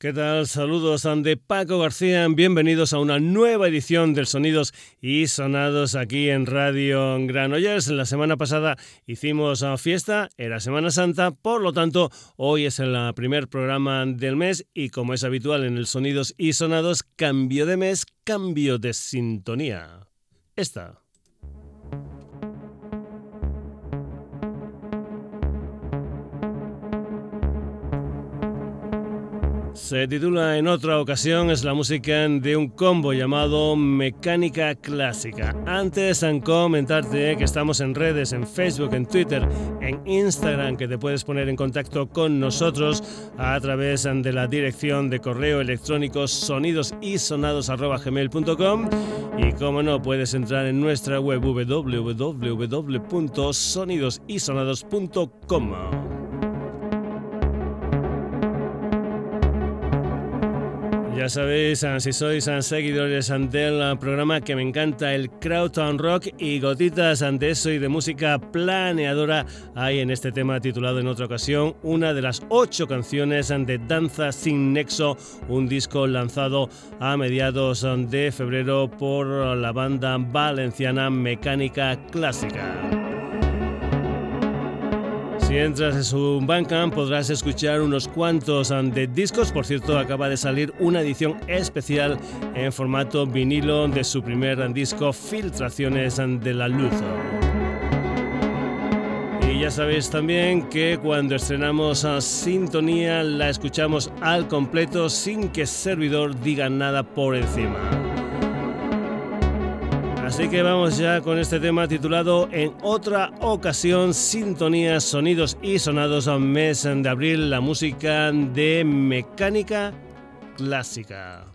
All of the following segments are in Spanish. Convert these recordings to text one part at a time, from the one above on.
¿Qué tal? Saludos de Paco García. Bienvenidos a una nueva edición del Sonidos y Sonados aquí en Radio Granollers. La semana pasada hicimos fiesta, era Semana Santa, por lo tanto, hoy es el primer programa del mes y como es habitual en el Sonidos y Sonados, cambio de mes, cambio de sintonía. Esta. Se titula en otra ocasión, es la música de un combo llamado Mecánica Clásica. Antes en comentarte que estamos en redes, en Facebook, en Twitter, en Instagram, que te puedes poner en contacto con nosotros a través de la dirección de correo electrónico sonidosisonados.gmail.com y como no, puedes entrar en nuestra web www.sonidosisonados.com. Ya sabéis, ah, si sois ah, seguidores del ah, programa que me encanta el Crowdtown Rock y gotitas ante eso y de música planeadora hay en este tema titulado en otra ocasión una de las ocho canciones de Danza sin Nexo, un disco lanzado a mediados de febrero por la banda valenciana Mecánica Clásica. Si entras en su Bandcamp podrás escuchar unos cuantos um, de discos. Por cierto, acaba de salir una edición especial en formato vinilo de su primer disco, Filtraciones um, de la Luz. Y ya sabéis también que cuando estrenamos a uh, Sintonía la escuchamos al completo sin que servidor diga nada por encima. Así que vamos ya con este tema titulado En otra ocasión, sintonías, sonidos y sonados a mes de abril, la música de mecánica clásica.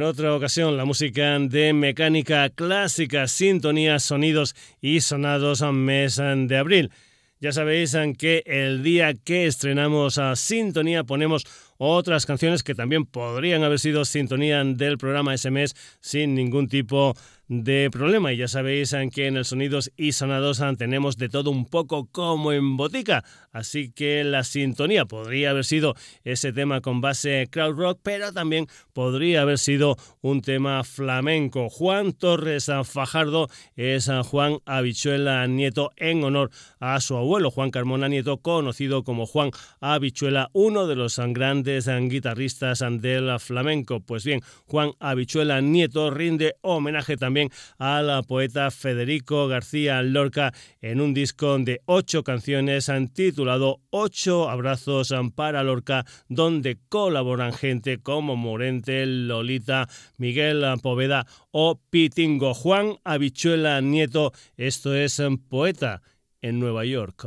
En otra ocasión, la música de mecánica clásica, sintonías, sonidos y sonados a mes de abril. Ya sabéis que el día que estrenamos a Sintonía ponemos otras canciones que también podrían haber sido sintonía del programa SMS sin ningún tipo de problema. Y ya sabéis que en el Sonidos y Sonados tenemos de todo un poco como en botica. Así que la sintonía podría haber sido ese tema con base crowd rock, pero también podría haber sido un tema flamenco. Juan Torres Fajardo es Juan Habichuela Nieto en honor a su abuelo, Juan Carmona Nieto, conocido como Juan Habichuela, uno de los grandes guitarristas del flamenco. Pues bien, Juan Habichuela Nieto rinde homenaje también a la poeta Federico García Lorca en un disco de ocho canciones titulado Ocho abrazos para Lorca, donde colaboran gente como Morente, Lolita, Miguel Poveda o Pitingo. Juan Habichuela Nieto, esto es poeta en Nueva York.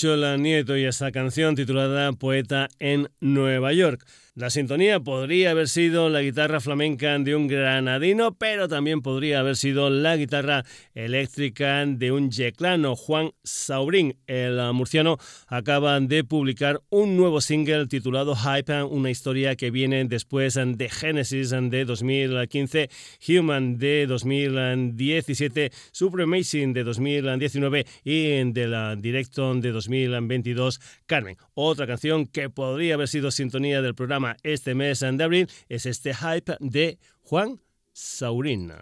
Chola Nieto y esa canción titulada Poeta en Nueva York. La sintonía podría haber sido la guitarra flamenca de un granadino, pero también podría haber sido la guitarra eléctrica de un yeclano, Juan Saurín. El murciano acaba de publicar un nuevo single titulado Hype, una historia que viene después de Genesis de 2015, Human de 2017, Supremacy de 2019 y de la Direct directo de 2022, Carmen. Otra canción que podría haber sido sintonía del programa este mes de abril es este hype de Juan Saurín.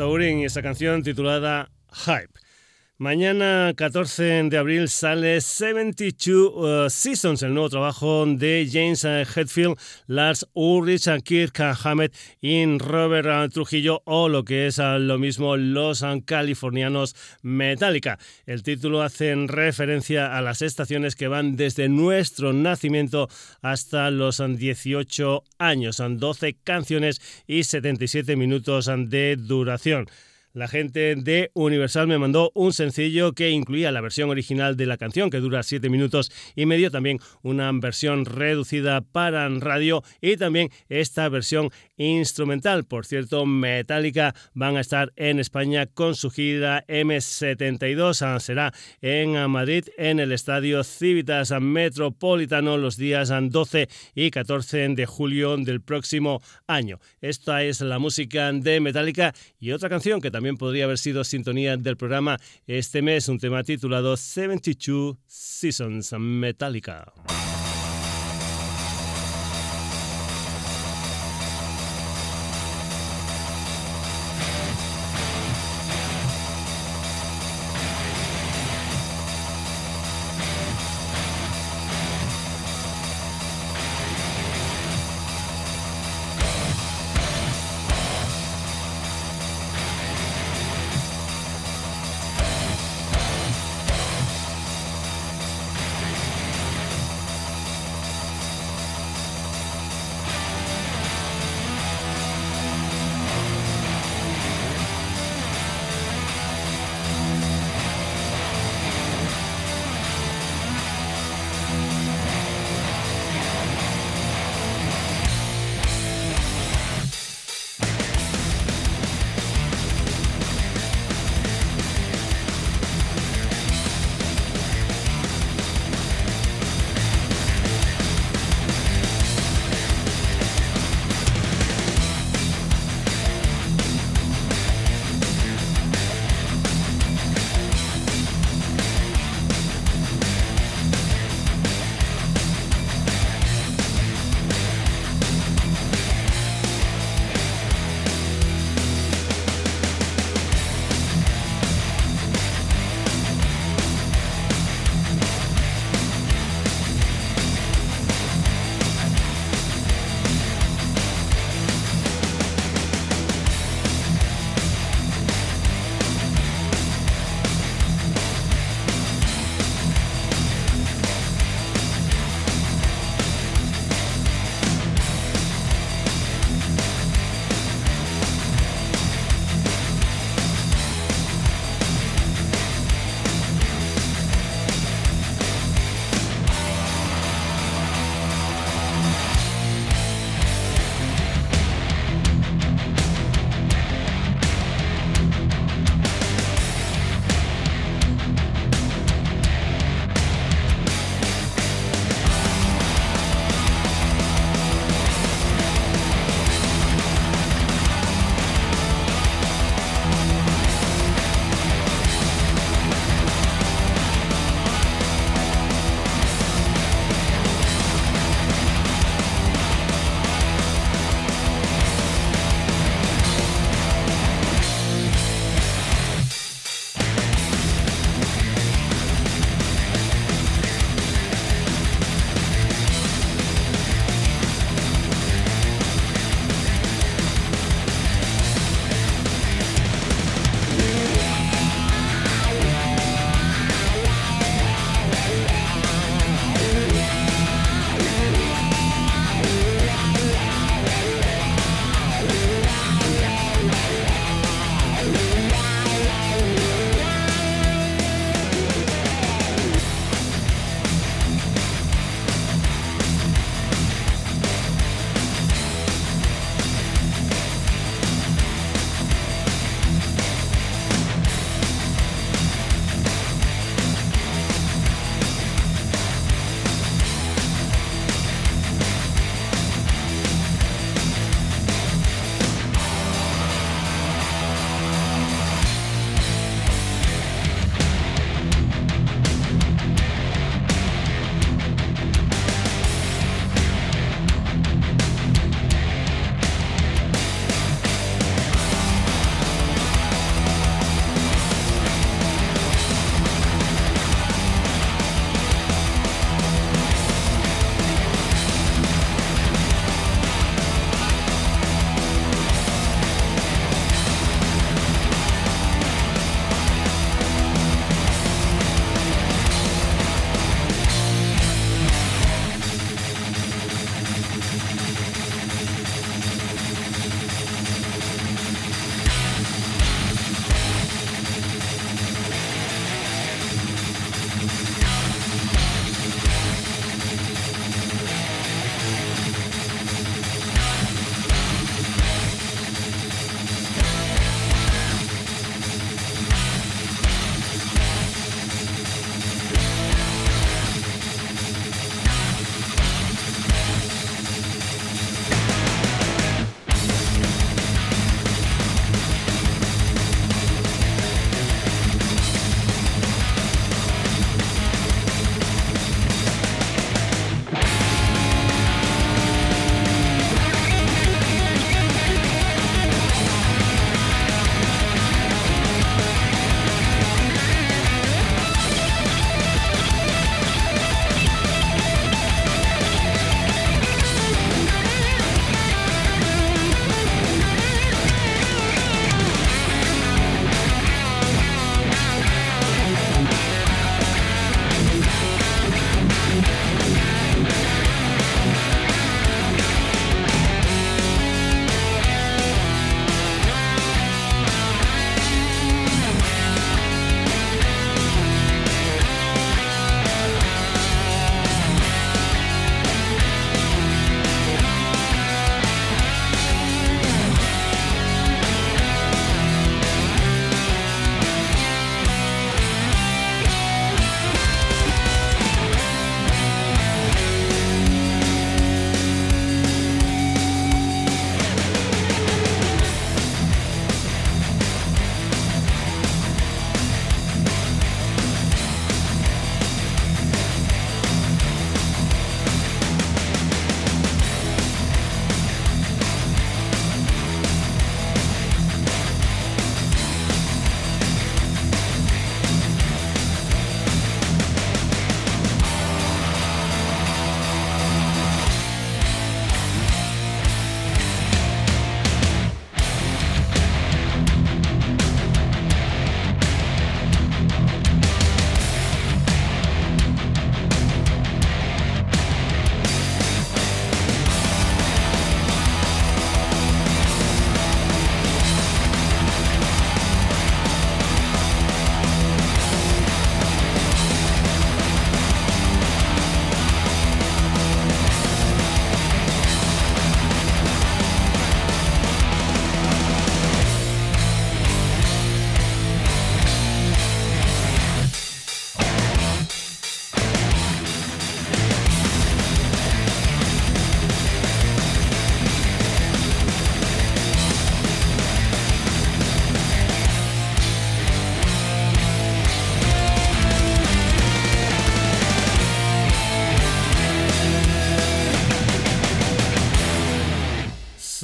Saurin y esa canción titulada Hype. Mañana 14 de abril sale 72 uh, Seasons, el nuevo trabajo de James uh, Hetfield, Lars Ulrich, Kirk Hammett y Robert uh, Trujillo o lo que es lo mismo los californianos Metallica. El título hace referencia a las estaciones que van desde nuestro nacimiento hasta los 18 años, 12 canciones y 77 minutos de duración. La gente de Universal me mandó un sencillo que incluía la versión original de la canción, que dura 7 minutos y medio, también una versión reducida para radio y también esta versión instrumental. Por cierto, Metallica van a estar en España con su gira M72. Ah, será en Madrid, en el Estadio Civitas Metropolitano, los días 12 y 14 de julio del próximo año. Esta es la música de Metallica y otra canción que también podría haber sido sintonía del programa este mes, un tema titulado 72 Seasons Metallica.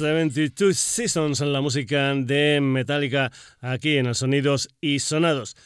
72 Seasons en la música de Metallica aquí en el Sonidos y Sonados.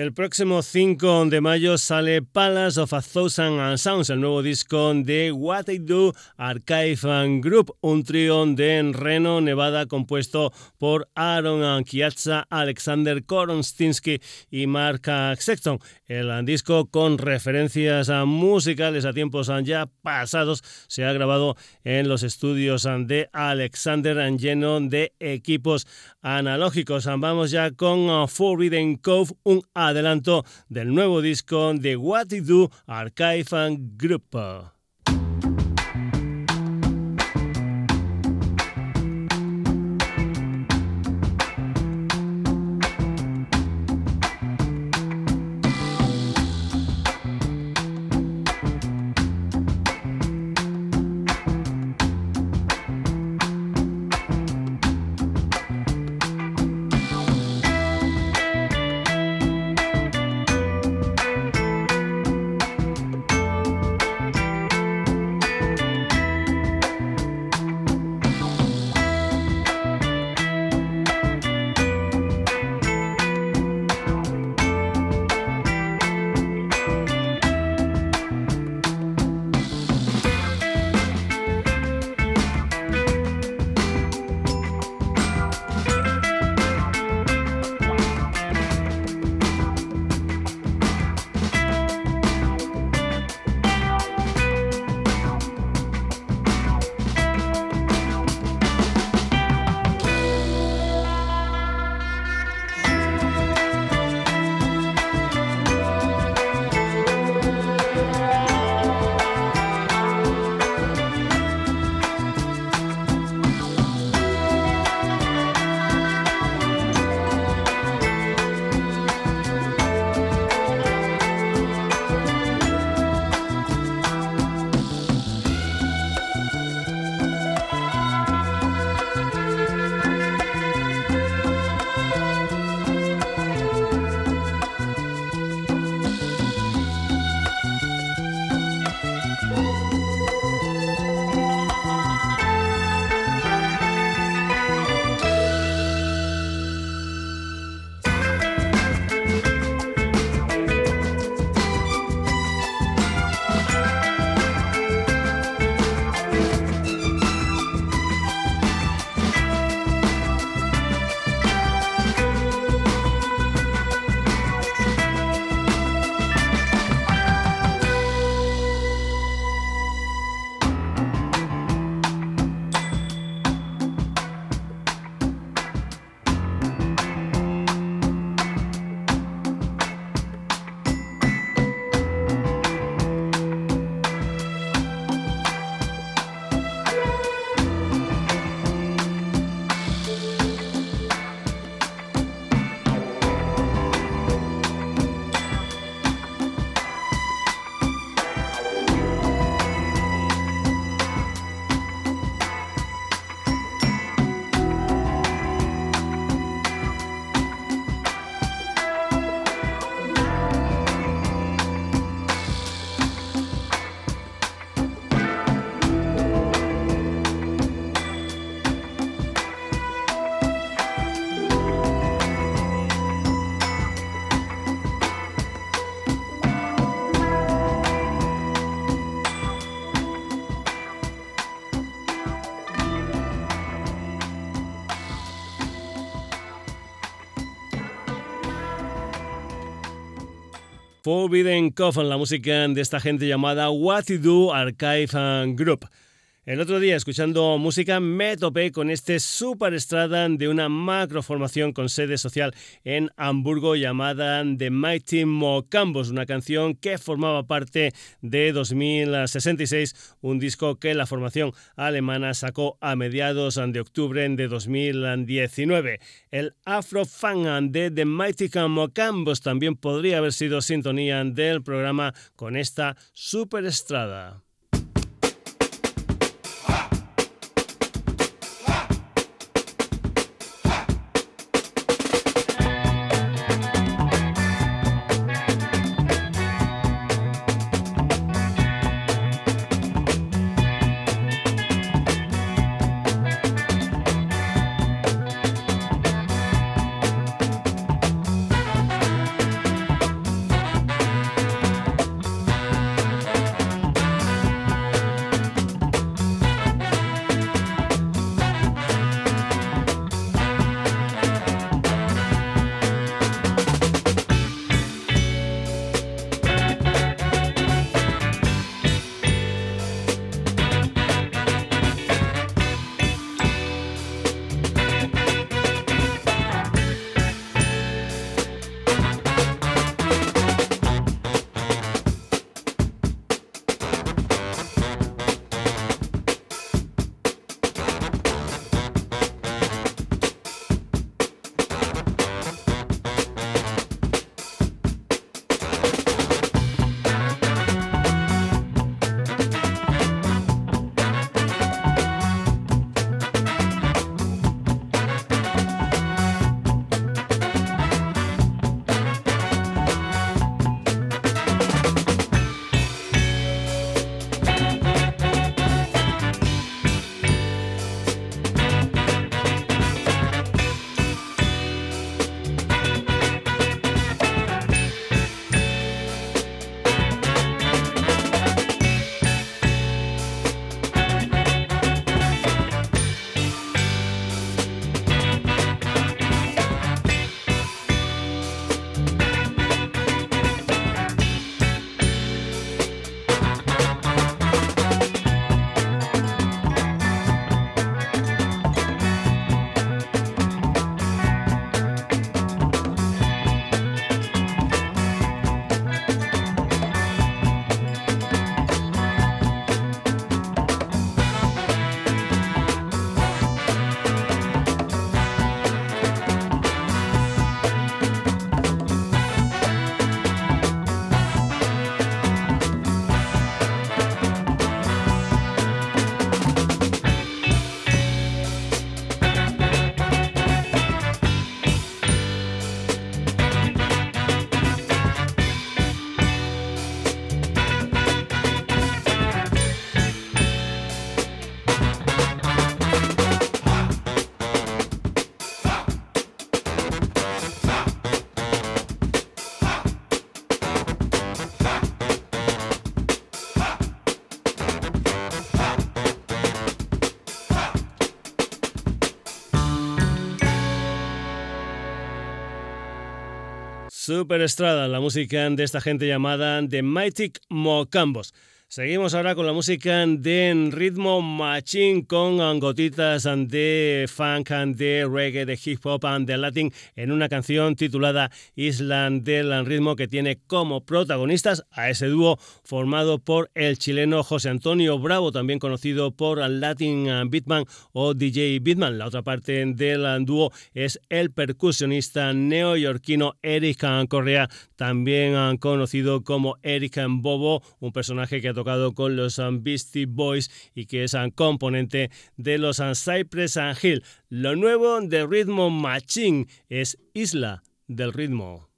El próximo 5 de mayo sale Palace of a Thousand Sounds, el nuevo disco de What I Do Archive Group, un trío de Reno, Nevada, compuesto por Aaron Kiatza, Alexander Koronstinsky y Mark Sexton. El disco con referencias musicales a tiempos ya pasados se ha grabado en los estudios de Alexander lleno de equipos analógicos. Vamos ya con Forbidden Cove, un adelanto del nuevo disco de What to Do Archive Group. Forbidden Coffin, la música de esta gente llamada What to Do Archive Group. El otro día, escuchando música, me topé con este superestrada de una macroformación con sede social en Hamburgo llamada The Mighty Mocambos, una canción que formaba parte de 2066, un disco que la formación alemana sacó a mediados de octubre de 2019. El Afro Fan de The Mighty Mocambos también podría haber sido sintonía del programa con esta superestrada. Super Estrada, la música de esta gente llamada The Mighty Mocambos. Seguimos ahora con la música de ritmo machine con gotitas de funk, de reggae, de hip hop de latin en una canción titulada Island del ritmo que tiene como protagonistas a ese dúo formado por el chileno José Antonio Bravo, también conocido por Latin Beatman o DJ Beatman. La otra parte del dúo es el percusionista neoyorquino Eric Correa, también conocido como Eric Bobo, un personaje que ha tocado con los um, Beastie Boys y que es un um, componente de los um, Cypress Hill. Lo nuevo de Ritmo Machine es Isla del Ritmo.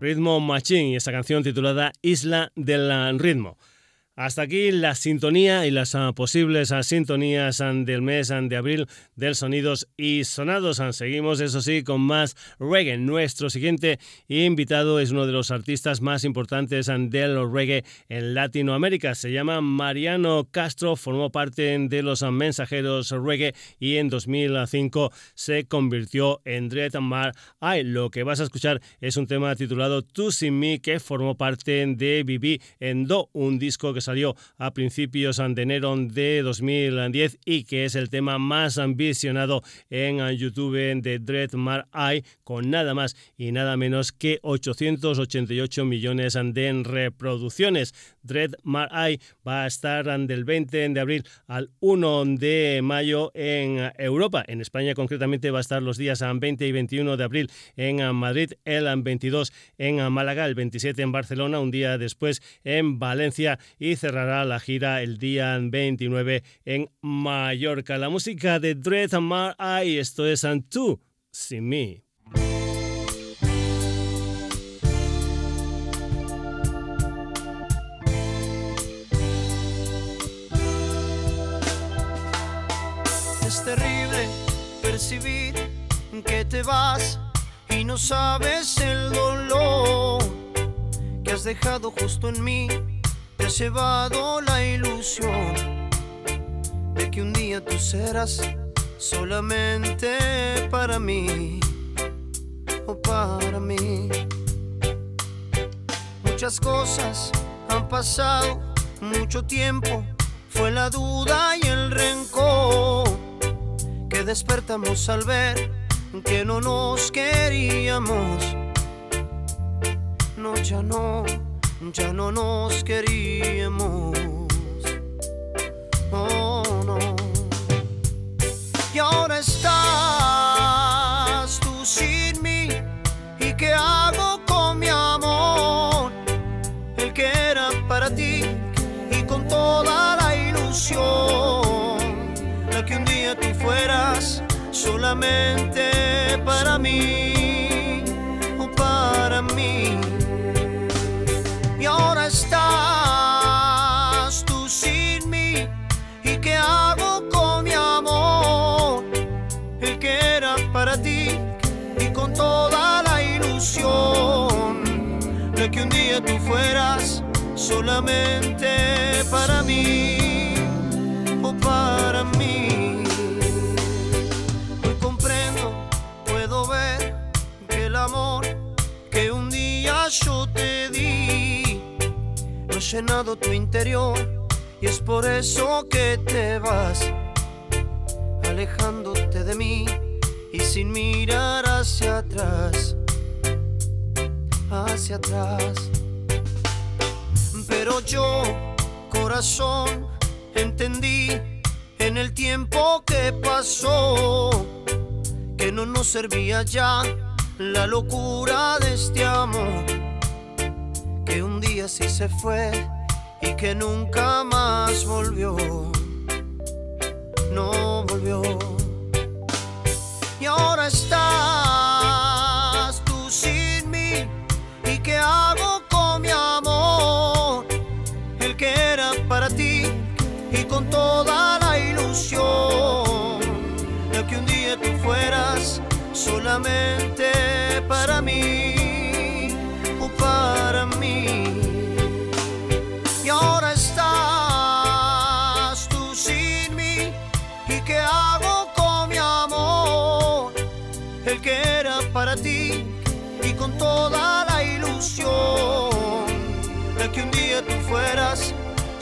Ritmo Machine y esta canción titulada Isla del Ritmo. Hasta aquí la sintonía y las ah, posibles ah, sintonías ah, del mes de abril del Sonidos y Sonados. Seguimos, eso sí, con más reggae. Nuestro siguiente invitado es uno de los artistas más importantes del reggae en Latinoamérica. Se llama Mariano Castro, formó parte de los mensajeros reggae y en 2005 se convirtió en Dread Mar. Ay, lo que vas a escuchar es un tema titulado Tú Sin Me que formó parte de Viví en Do, un disco que salió a principios de enero de 2010 y que es el tema más ambicionado en YouTube de Dread Mar Eye con nada más y nada menos que 888 millones de reproducciones. Dread Mar Eye va a estar del 20 de abril al 1 de mayo en Europa. En España concretamente va a estar los días 20 y 21 de abril en Madrid, el 22 en Málaga, el 27 en Barcelona, un día después en Valencia y cerrará la gira el día 29 en Mallorca. La música de Dread Mar Eye, esto es And Tú, Sin Mí. Es terrible percibir que te vas y no sabes el dolor que has dejado justo en mí. Te has llevado la ilusión de que un día tú serás solamente para mí o para mí. Muchas cosas han pasado, mucho tiempo, fue la duda y el rencor que despertamos al ver que no nos queríamos. No, ya no, ya no nos queríamos. Oh, no. Y ahora estás tú sin mí. ¿Y qué hago con mi amor? El que era para ti y con toda la ilusión. La que un día tú fueras solamente para mí con toda la ilusión de que un día tú fueras solamente para mí o para mí. amor que un día yo te di. No he llenado tu interior y es por eso que te vas, alejándote de mí y sin mirar hacia atrás, hacia atrás. Pero yo, corazón, entendí en el tiempo que pasó que no nos servía ya la locura de este amor que un día sí se fue y que nunca más volvió. No volvió. Y ahora estás con toda la ilusión de que un día tú fueras solamente para mí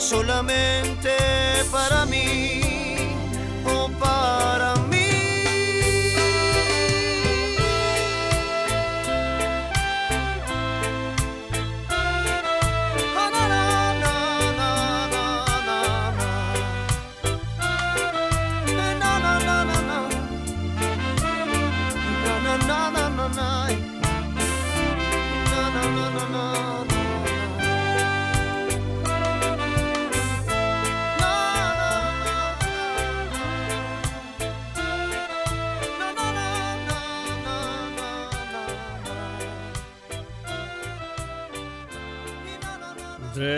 solamente para mí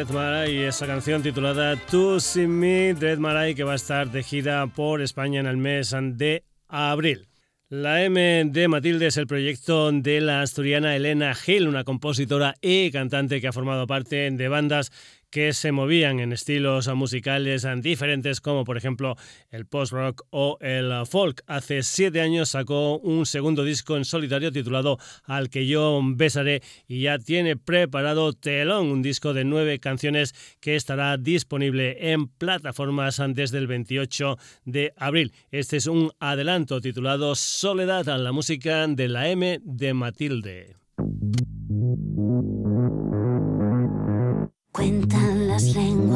Dread Marai, esa canción titulada Tú sin mí, Dread Marai, que va a estar de gira por España en el mes de abril. La M de Matilde es el proyecto de la asturiana Elena Gil, una compositora y cantante que ha formado parte de bandas que se movían en estilos musicales diferentes como por ejemplo el post-rock o el folk. Hace siete años sacó un segundo disco en solitario titulado Al que yo besaré y ya tiene preparado Telón, un disco de nueve canciones que estará disponible en plataformas desde el 28 de abril. Este es un adelanto titulado Soledad a la música de la M de Matilde.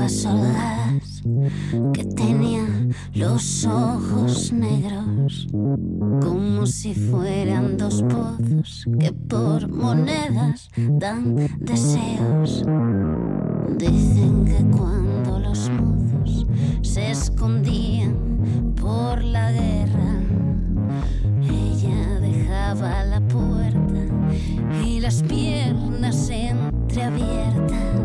Sordas que tenía los ojos negros, como si fueran dos pozos que por monedas dan deseos. Dicen que cuando los mudos se escondían por la guerra. Ella dejaba la puerta y las piernas entreabiertas.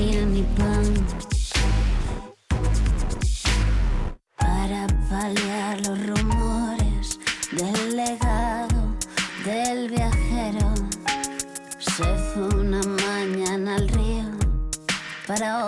feel me. Para paliar los rumores del legado del viajero, se fue una mañana al río para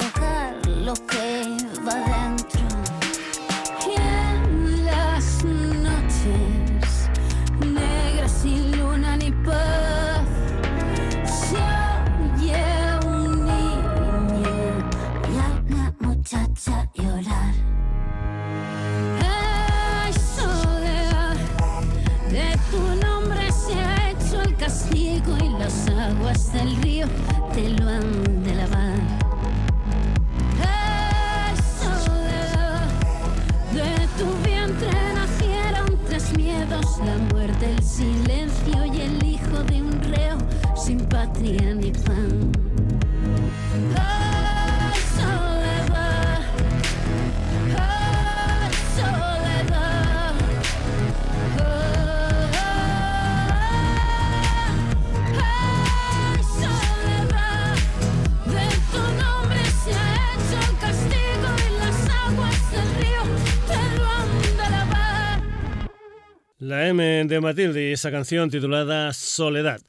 M de Matilde esa canción titulada Soledad.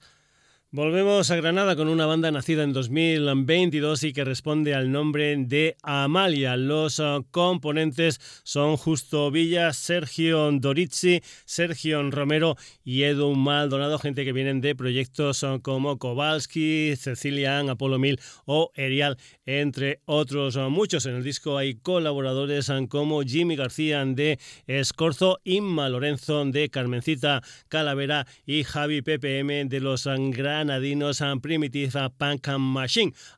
Volvemos a Granada con una banda nacida en 2022 y que responde al nombre de Amalia. Los uh, componentes son Justo Villa, Sergio Dorizzi, Sergio Romero y Edu Maldonado, gente que vienen de proyectos uh, como Kowalski, Cecilian, Apolo Mil o Erial, entre otros uh, muchos. En el disco hay colaboradores como Jimmy García de Escorzo, Inma Lorenzo de Carmencita Calavera y Javi PPM de los Gran Primitive.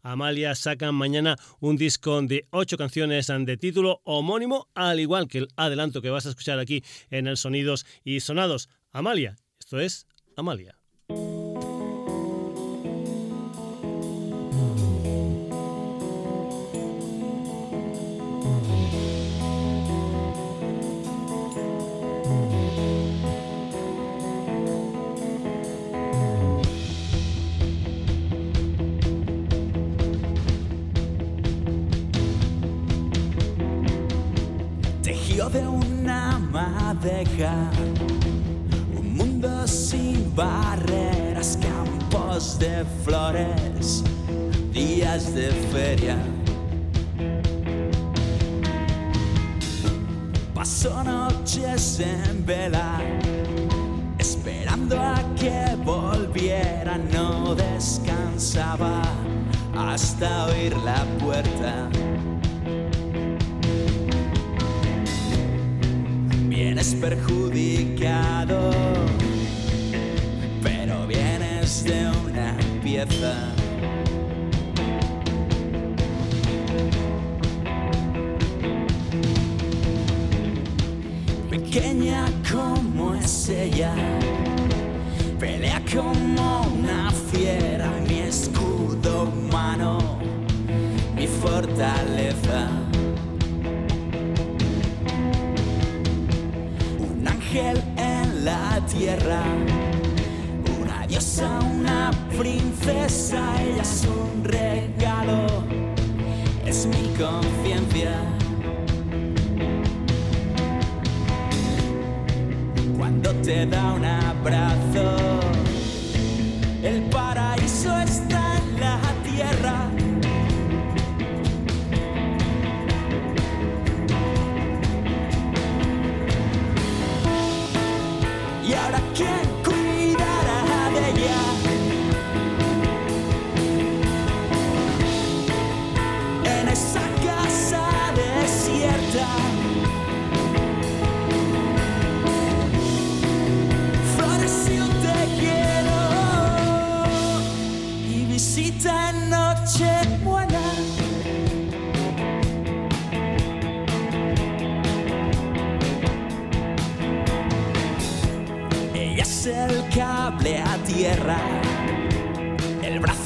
Amalia sacan mañana un disco de ocho canciones de título homónimo, al igual que el adelanto que vas a escuchar aquí en el Sonidos y Sonados. Amalia, esto es Amalia. Un mundo sin barreras, campos de flores, días de feria. Pasó noches en vela, esperando a que volviera, no descansaba hasta oír la puerta. Perjudicado, pero vienes de una pieza. Pequeña como es ella, pelea como una fiera, mi escudo humano, mi fortaleza. En la tierra. Una diosa, una princesa, ella es un regalo, es mi conciencia. Cuando te da un abrazo, el paraíso está en la tierra.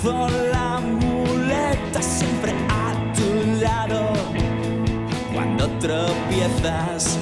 Brazo, la muleta siempre a tu lado. Cuando tropiezas,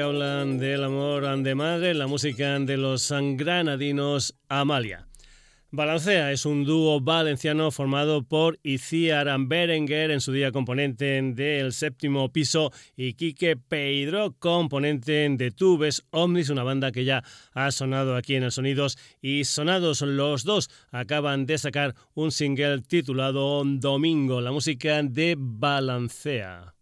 hablan del amor de madre, la música de los granadinos Amalia. Balancea es un dúo valenciano formado por Iciar Berenguer, en su día componente del séptimo piso, y Quique Pedro, componente de Tubes Omnis, una banda que ya ha sonado aquí en el Sonidos y sonados los dos acaban de sacar un single titulado Domingo, la música de Balancea.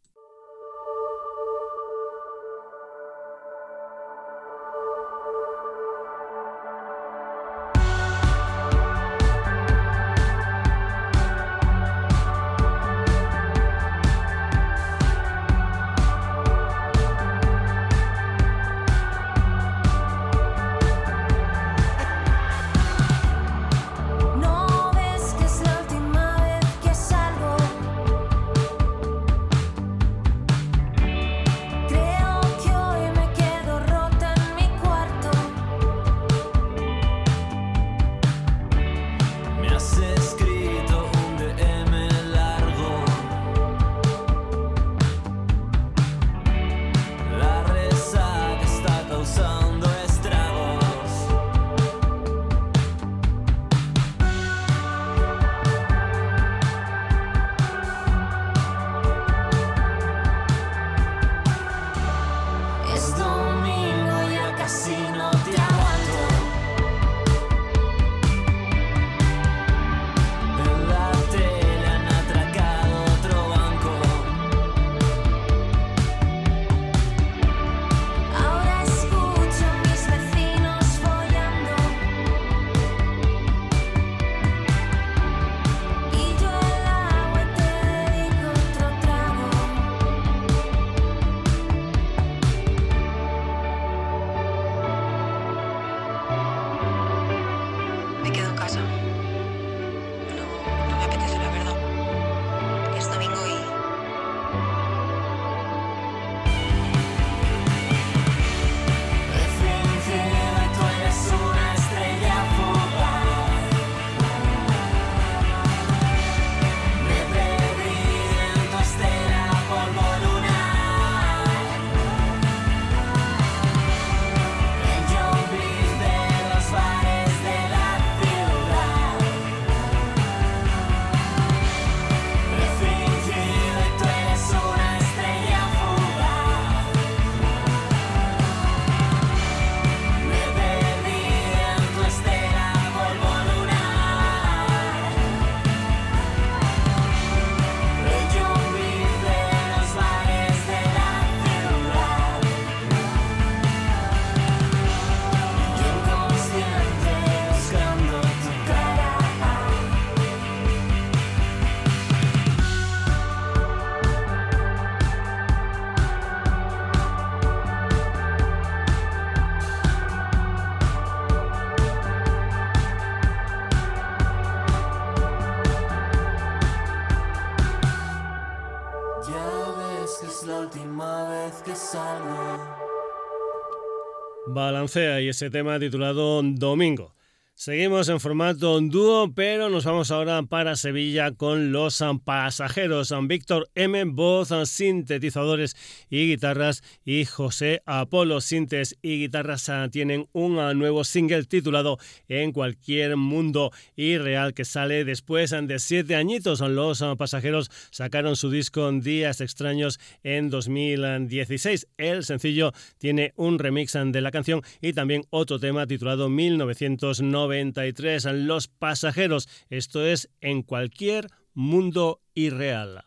Balancea y ese tema titulado Domingo. Seguimos en formato dúo, pero nos vamos ahora para Sevilla con los pasajeros. Víctor M. Voz, sintetizadores y guitarras y José Apolo, sintes y guitarras tienen un nuevo single titulado En cualquier mundo irreal que sale después de siete añitos. Los pasajeros sacaron su disco Días extraños en 2016. El sencillo tiene un remix de la canción y también otro tema titulado 1990. 93. Los pasajeros. Esto es en cualquier mundo irreal.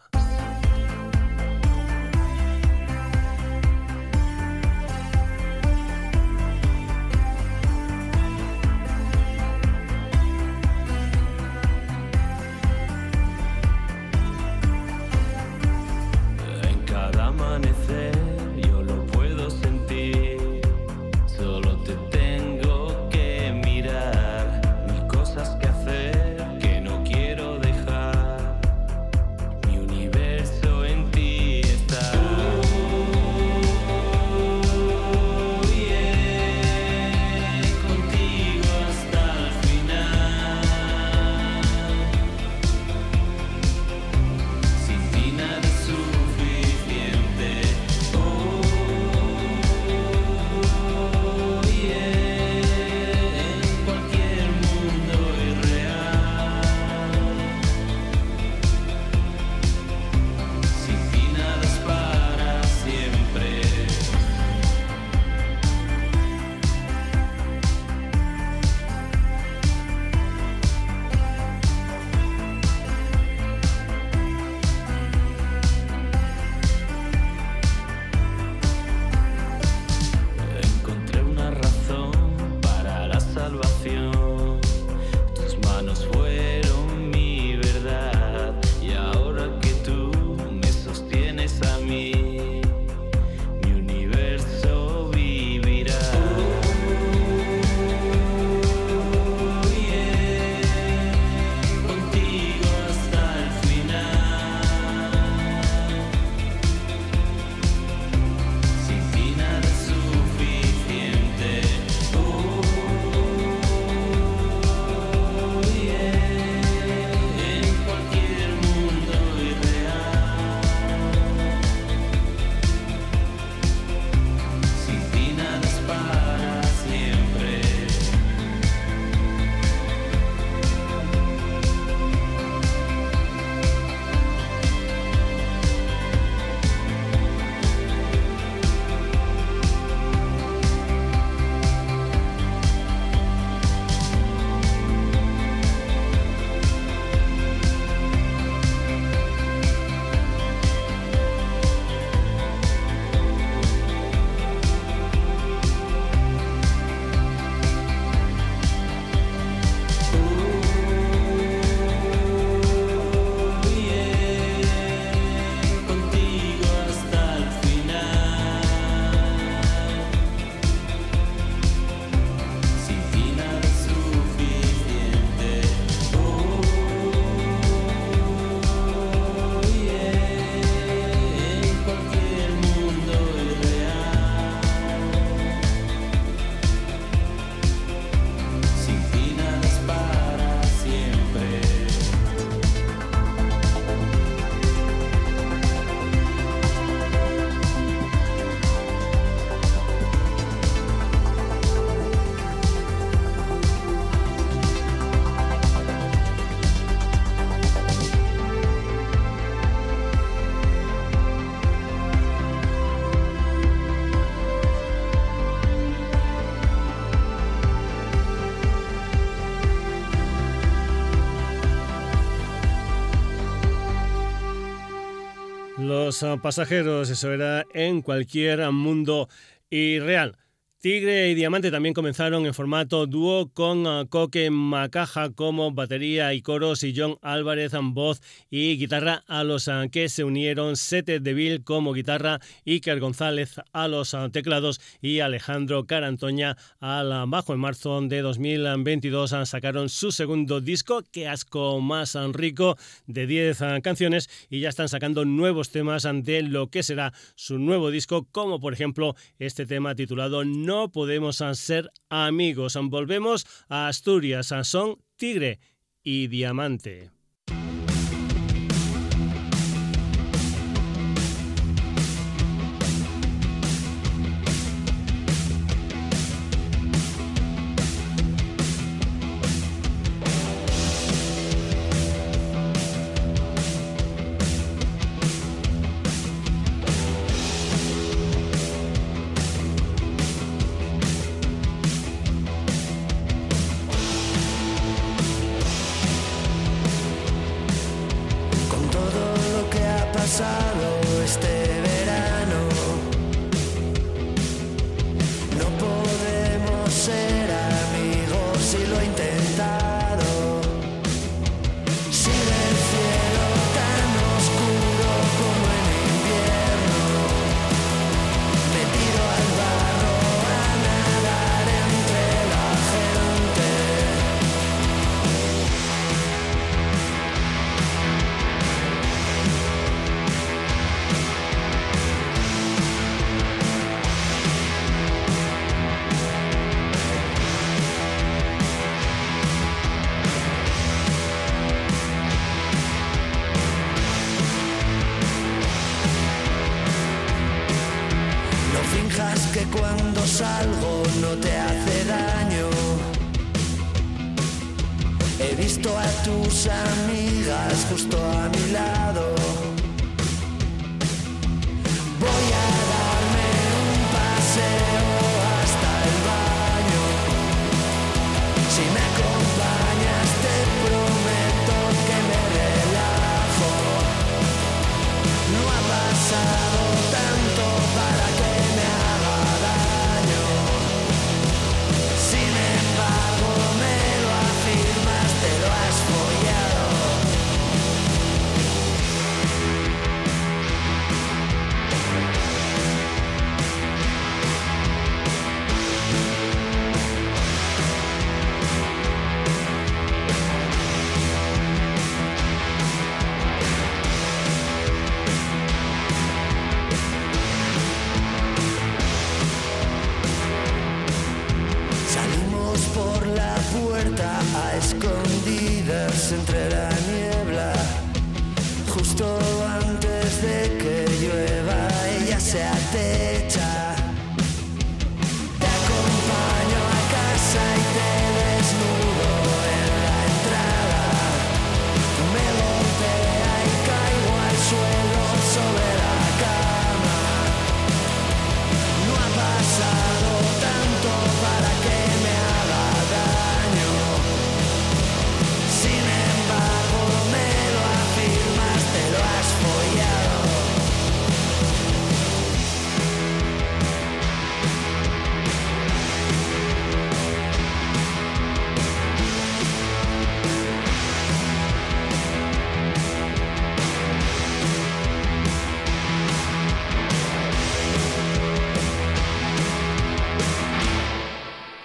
Pasajeros, eso era en cualquier mundo irreal. Tigre y Diamante también comenzaron en formato dúo con uh, Coque Macaja como batería y coros y John Álvarez en voz y guitarra a los uh, que se unieron Sete Deville como guitarra, Iker González a los teclados y Alejandro Carantoña al bajo. En marzo de 2022 sacaron su segundo disco, Que asco más rico, de 10 canciones y ya están sacando nuevos temas ante lo que será su nuevo disco, como por ejemplo este tema titulado no podemos ser amigos. Volvemos a Asturias, son Tigre y Diamante.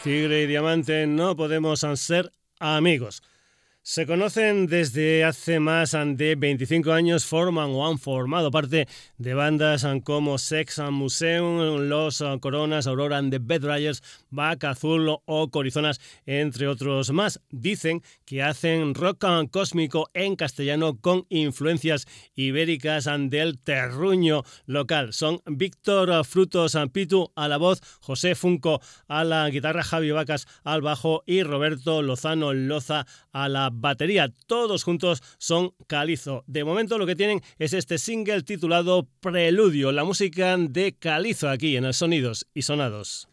Tigre y Diamante no podemos ser amigos. Se conocen desde hace más de 25 años, forman o han formado parte de bandas como Sex and Museum, Los Coronas, Aurora and the Bedriders, Back Azul o Corizonas, entre otros más. Dicen que hacen rock cósmico en castellano con influencias ibéricas del terruño local. Son Víctor Frutos Pitu a la voz, José Funco a la guitarra, Javi Vacas al bajo y Roberto Lozano Loza a la batería. Todos juntos son Calizo. De momento lo que tienen es este single titulado Preludio, la música de Calizo aquí en el Sonidos y Sonados.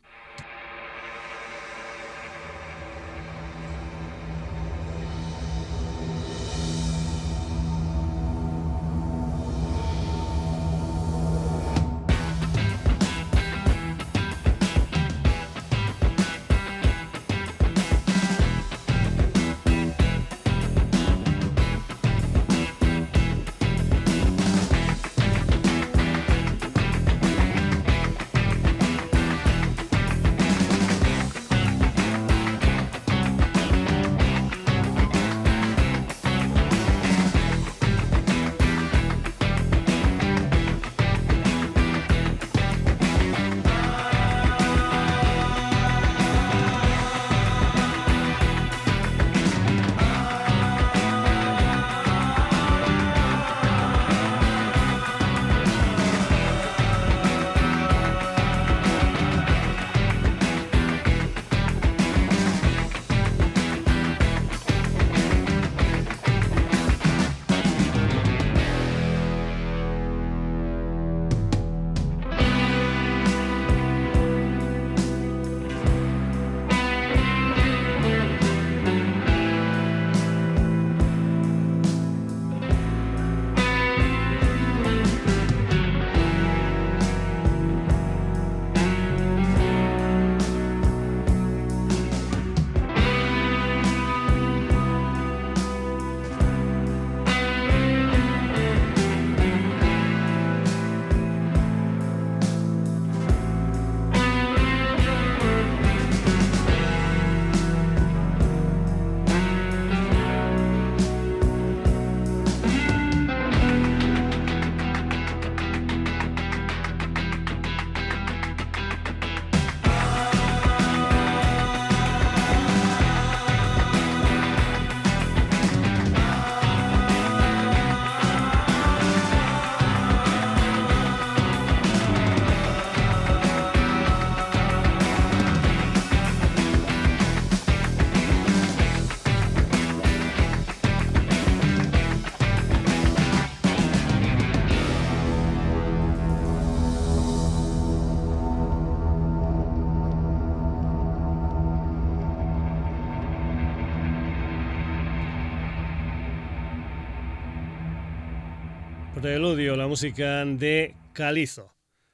Preludio, la música de Calizo.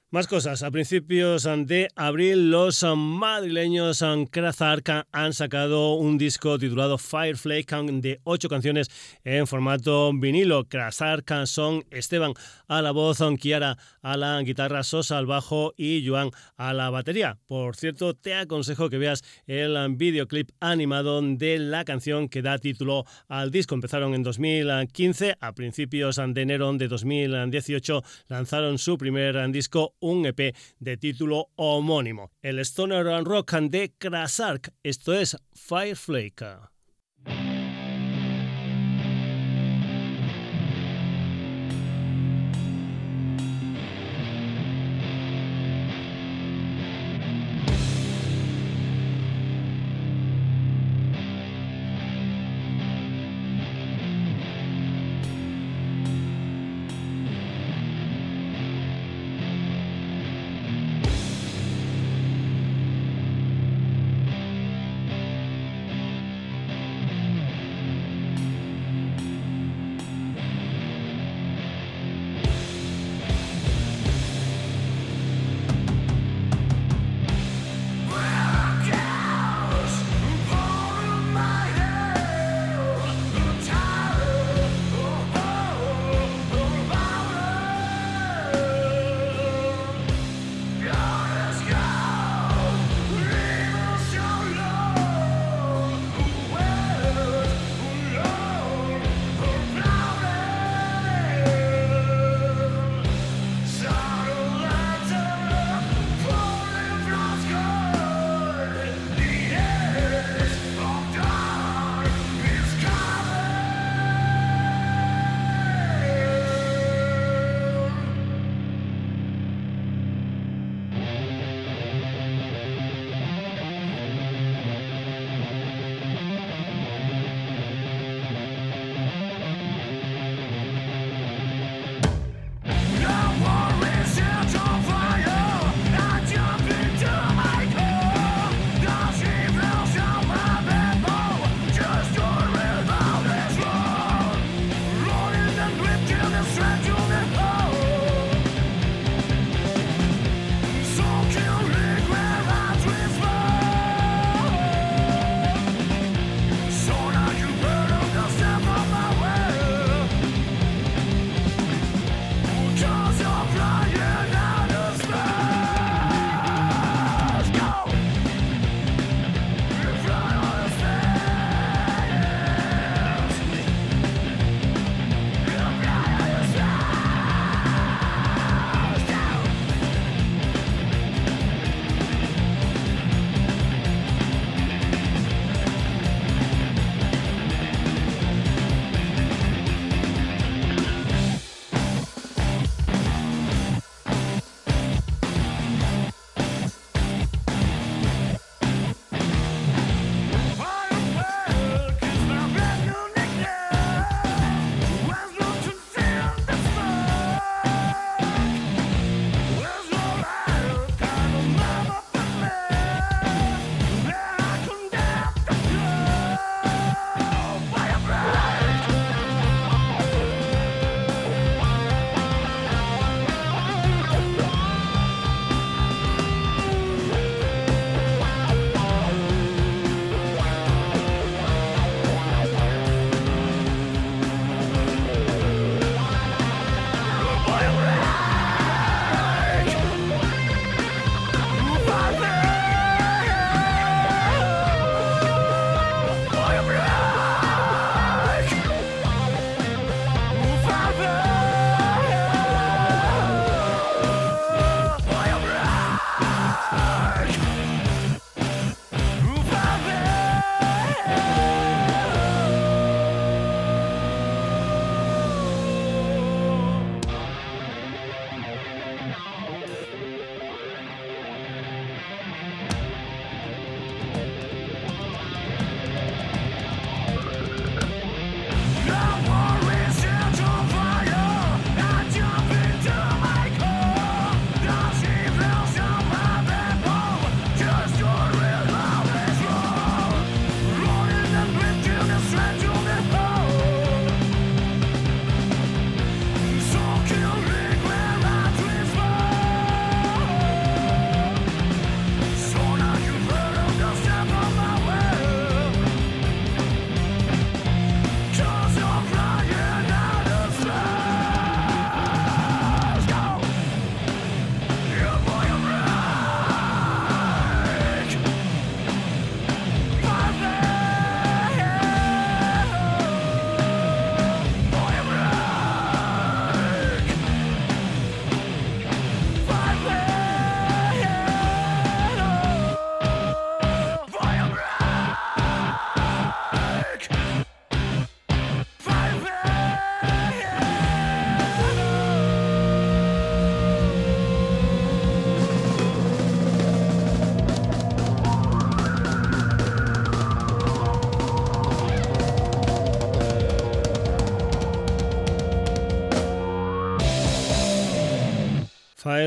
Más cosas. A principios de abril, los madrileños Krazark han sacado un disco titulado Fireflake de ocho canciones en formato vinilo. Krazark son Esteban a la voz, Kiara a la guitarra, Sosa al bajo y Joan a la batería. Por cierto, te aconsejo que veas el videoclip animado de la canción que da título al disco. Empezaron en 2015, a principios de enero de 2018 lanzaron su primer disco un EP de título homónimo, el Stoner Rock de Krasark, esto es Fireflake.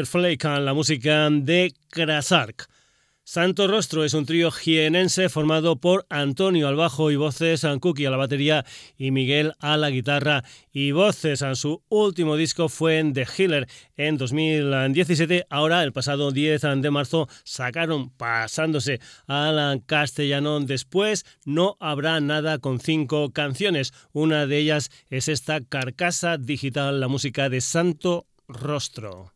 Fireflake, la música de Krasark. Santo Rostro es un trío jienense formado por Antonio al bajo y voces, Cookie a la batería y Miguel a la guitarra y voces. Su último disco fue en The Healer en 2017. Ahora, el pasado 10 de marzo, sacaron pasándose al castellano. Después no habrá nada con cinco canciones. Una de ellas es esta carcasa digital, la música de Santo Rostro.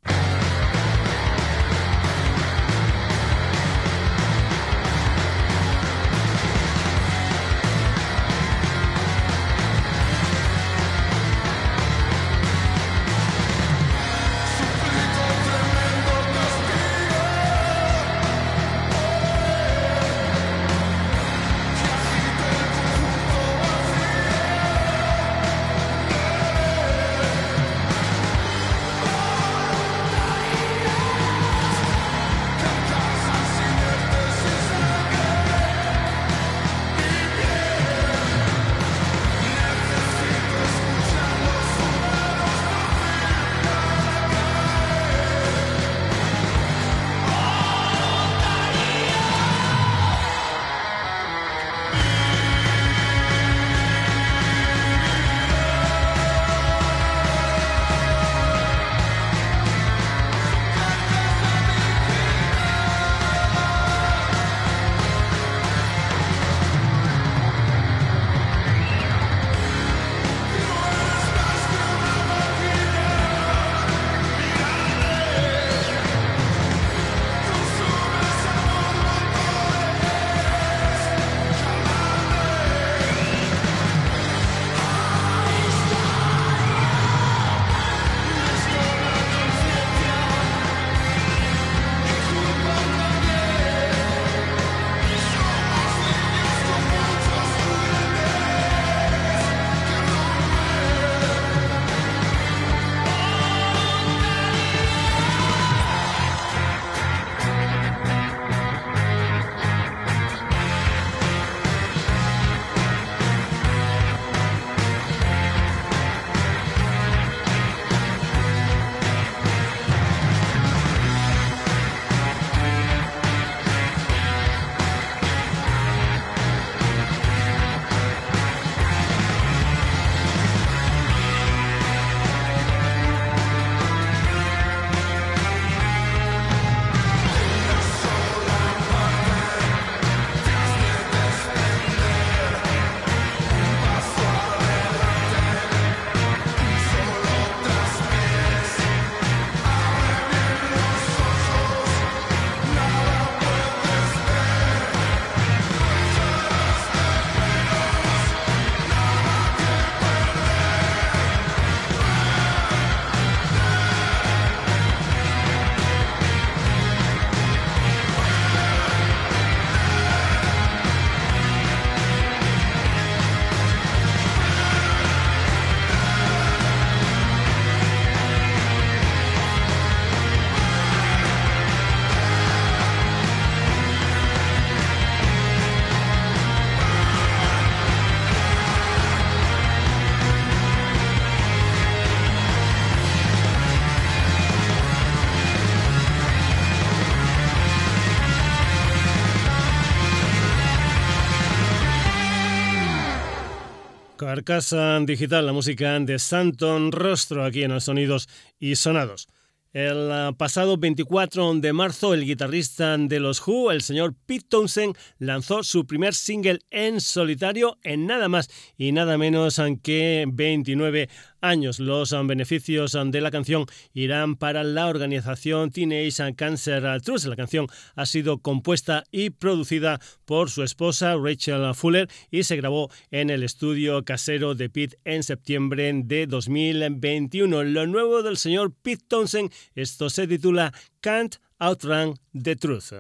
Carcasa Digital, la música de Santon Rostro aquí en los Sonidos y Sonados. El ah, pasado 24 de marzo, el guitarrista de los Who, el señor Pete Townsend, lanzó su primer single en solitario en nada más y nada menos que 29 años. Los um, beneficios um, de la canción irán para la organización Teenage Cancer Trust. La canción ha sido compuesta y producida por su esposa Rachel Fuller y se grabó en el estudio casero de Pete en septiembre de 2021. Lo nuevo del señor Pete Townsend, esto se titula Can't Outrun the Truth.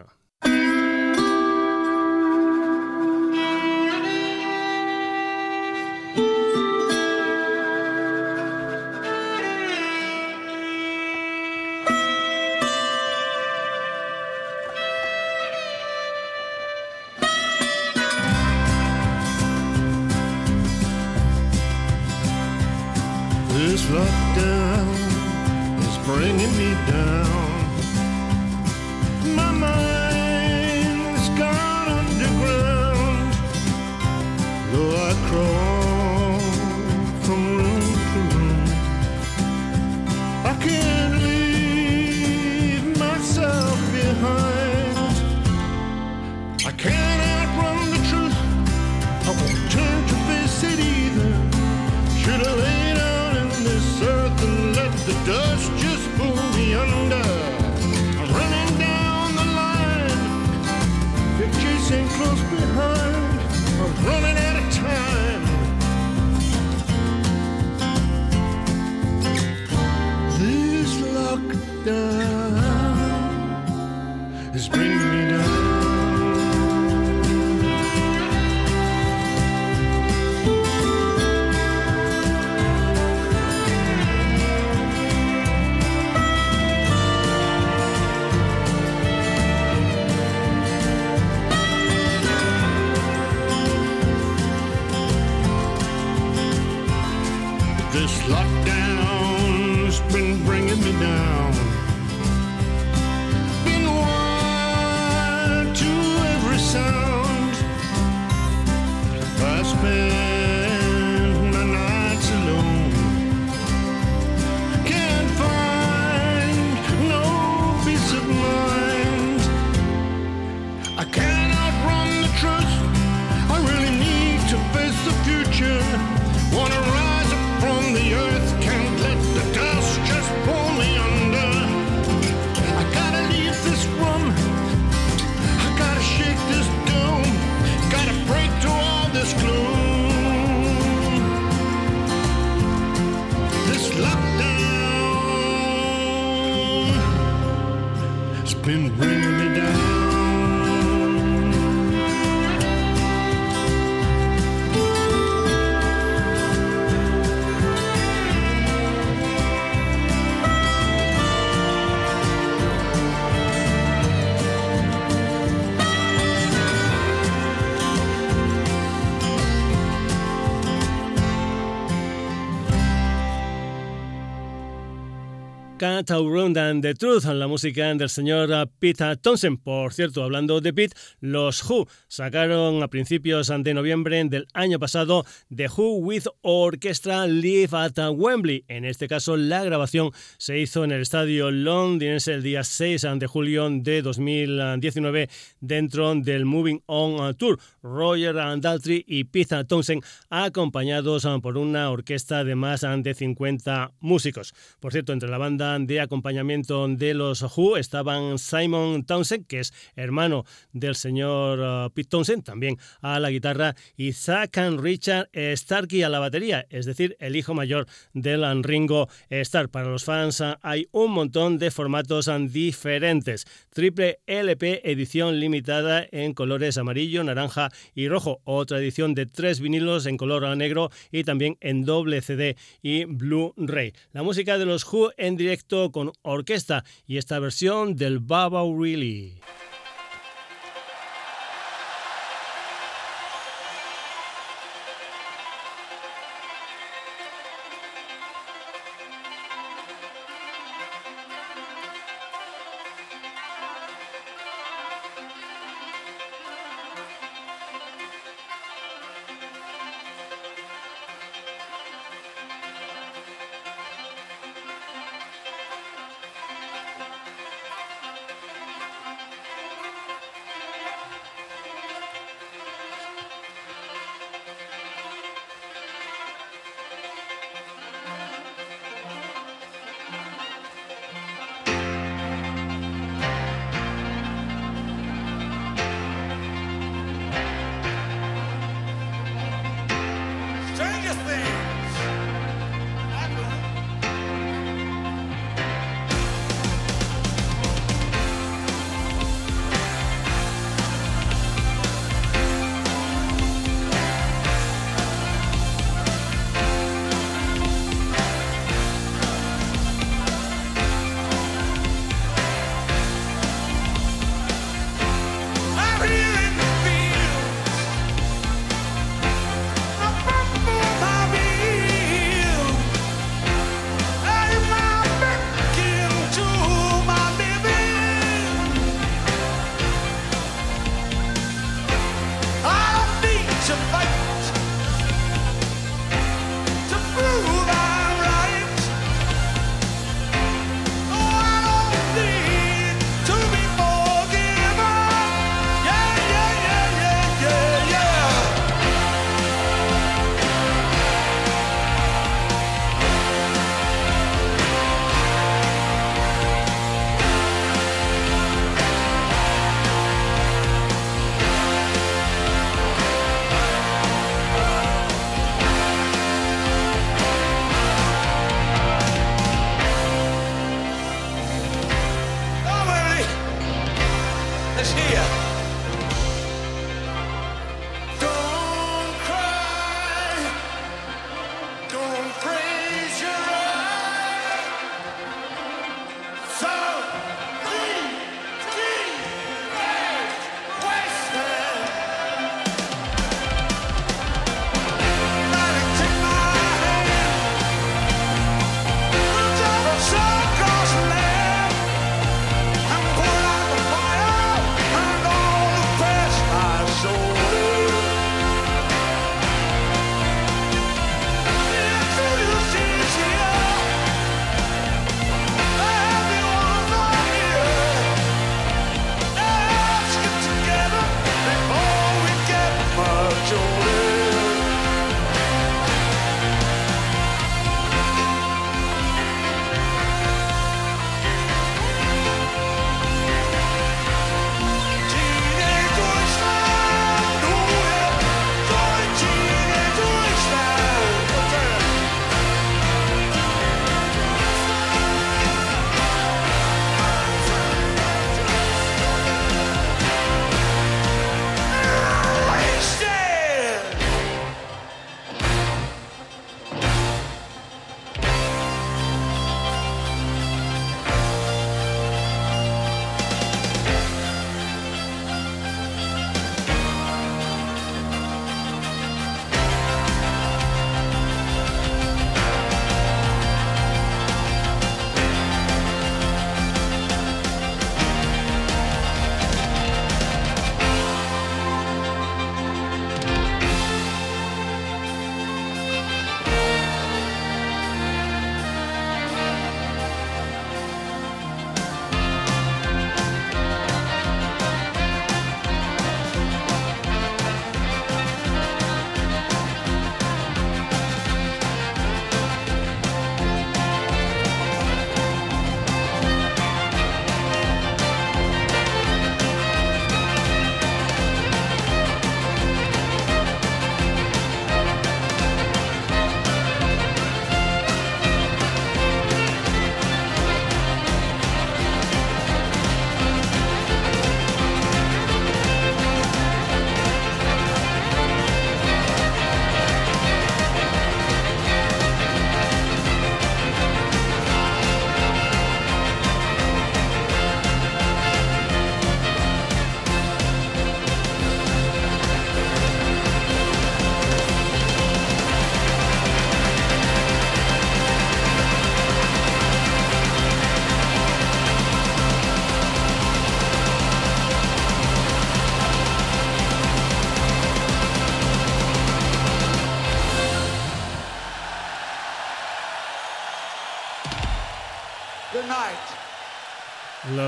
Cat Around and the Truth, la música del señor Pete Thompson. Por cierto, hablando de Pete, los Who sacaron a principios de noviembre del año pasado The Who with Orchestra Live at Wembley. En este caso, la grabación se hizo en el estadio londinense el día 6 de julio de 2019 dentro del Moving On Tour. Roger Daltrey y Pete Thompson acompañados por una orquesta de más de 50 músicos. Por cierto, entre la banda de acompañamiento de los Who estaban Simon Townsend, que es hermano del señor uh, Pete Townsend, también a la guitarra, y Zach and Richard Starkey a la batería, es decir, el hijo mayor del Ringo Starr. Para los fans uh, hay un montón de formatos uh, diferentes. Triple LP edición limitada en colores amarillo, naranja y rojo. Otra edición de tres vinilos en color negro y también en doble CD y Blu-ray. La música de los Who en directo con orquesta y esta versión del Baba Really.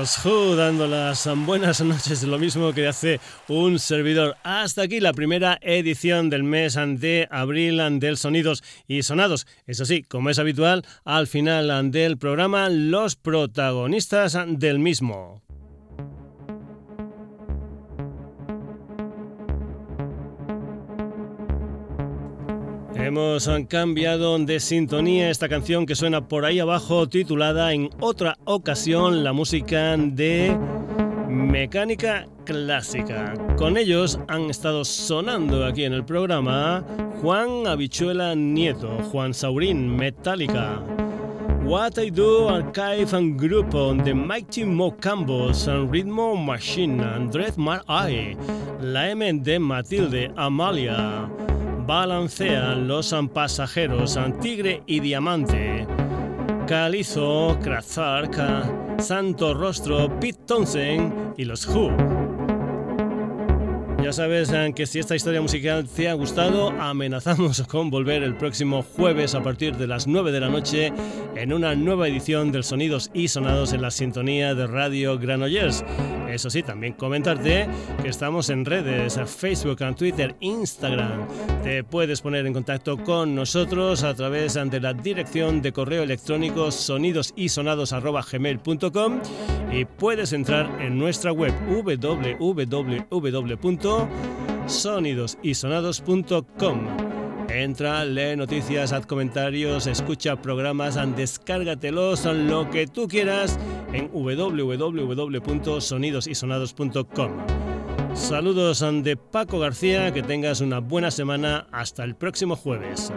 Los dando las buenas noches, lo mismo que hace un servidor. Hasta aquí la primera edición del mes de abril del Sonidos y Sonados. Eso sí, como es habitual, al final del programa, los protagonistas del mismo. Hemos cambiado de sintonía esta canción que suena por ahí abajo, titulada en otra ocasión la música de Mecánica Clásica. Con ellos han estado sonando aquí en el programa Juan Habichuela Nieto, Juan Saurín, Metallica. What I Do Archive and Group on The Mighty Mocambos and Ritmo Machine, Andrés Mar Eye, la M de Matilde, Amalia balancean los pasajeros Tigre y Diamante, Calizo, Krazark, Santo Rostro, Pete Townsend y los Who. Ya sabes eh, que si esta historia musical te ha gustado, amenazamos con volver el próximo jueves a partir de las 9 de la noche en una nueva edición del Sonidos y Sonados en la sintonía de Radio Granollers. Eso sí, también comentarte que estamos en redes, Facebook, Twitter, Instagram. Te puedes poner en contacto con nosotros a través de la dirección de correo electrónico sonidosisonados.gmail.com y puedes entrar en nuestra web www sonidosisonados.com. Entra, lee noticias, haz comentarios, escucha programas, descárgatelos, lo que tú quieras en www.sonidosysonados.com. Saludos de Paco García, que tengas una buena semana. Hasta el próximo jueves.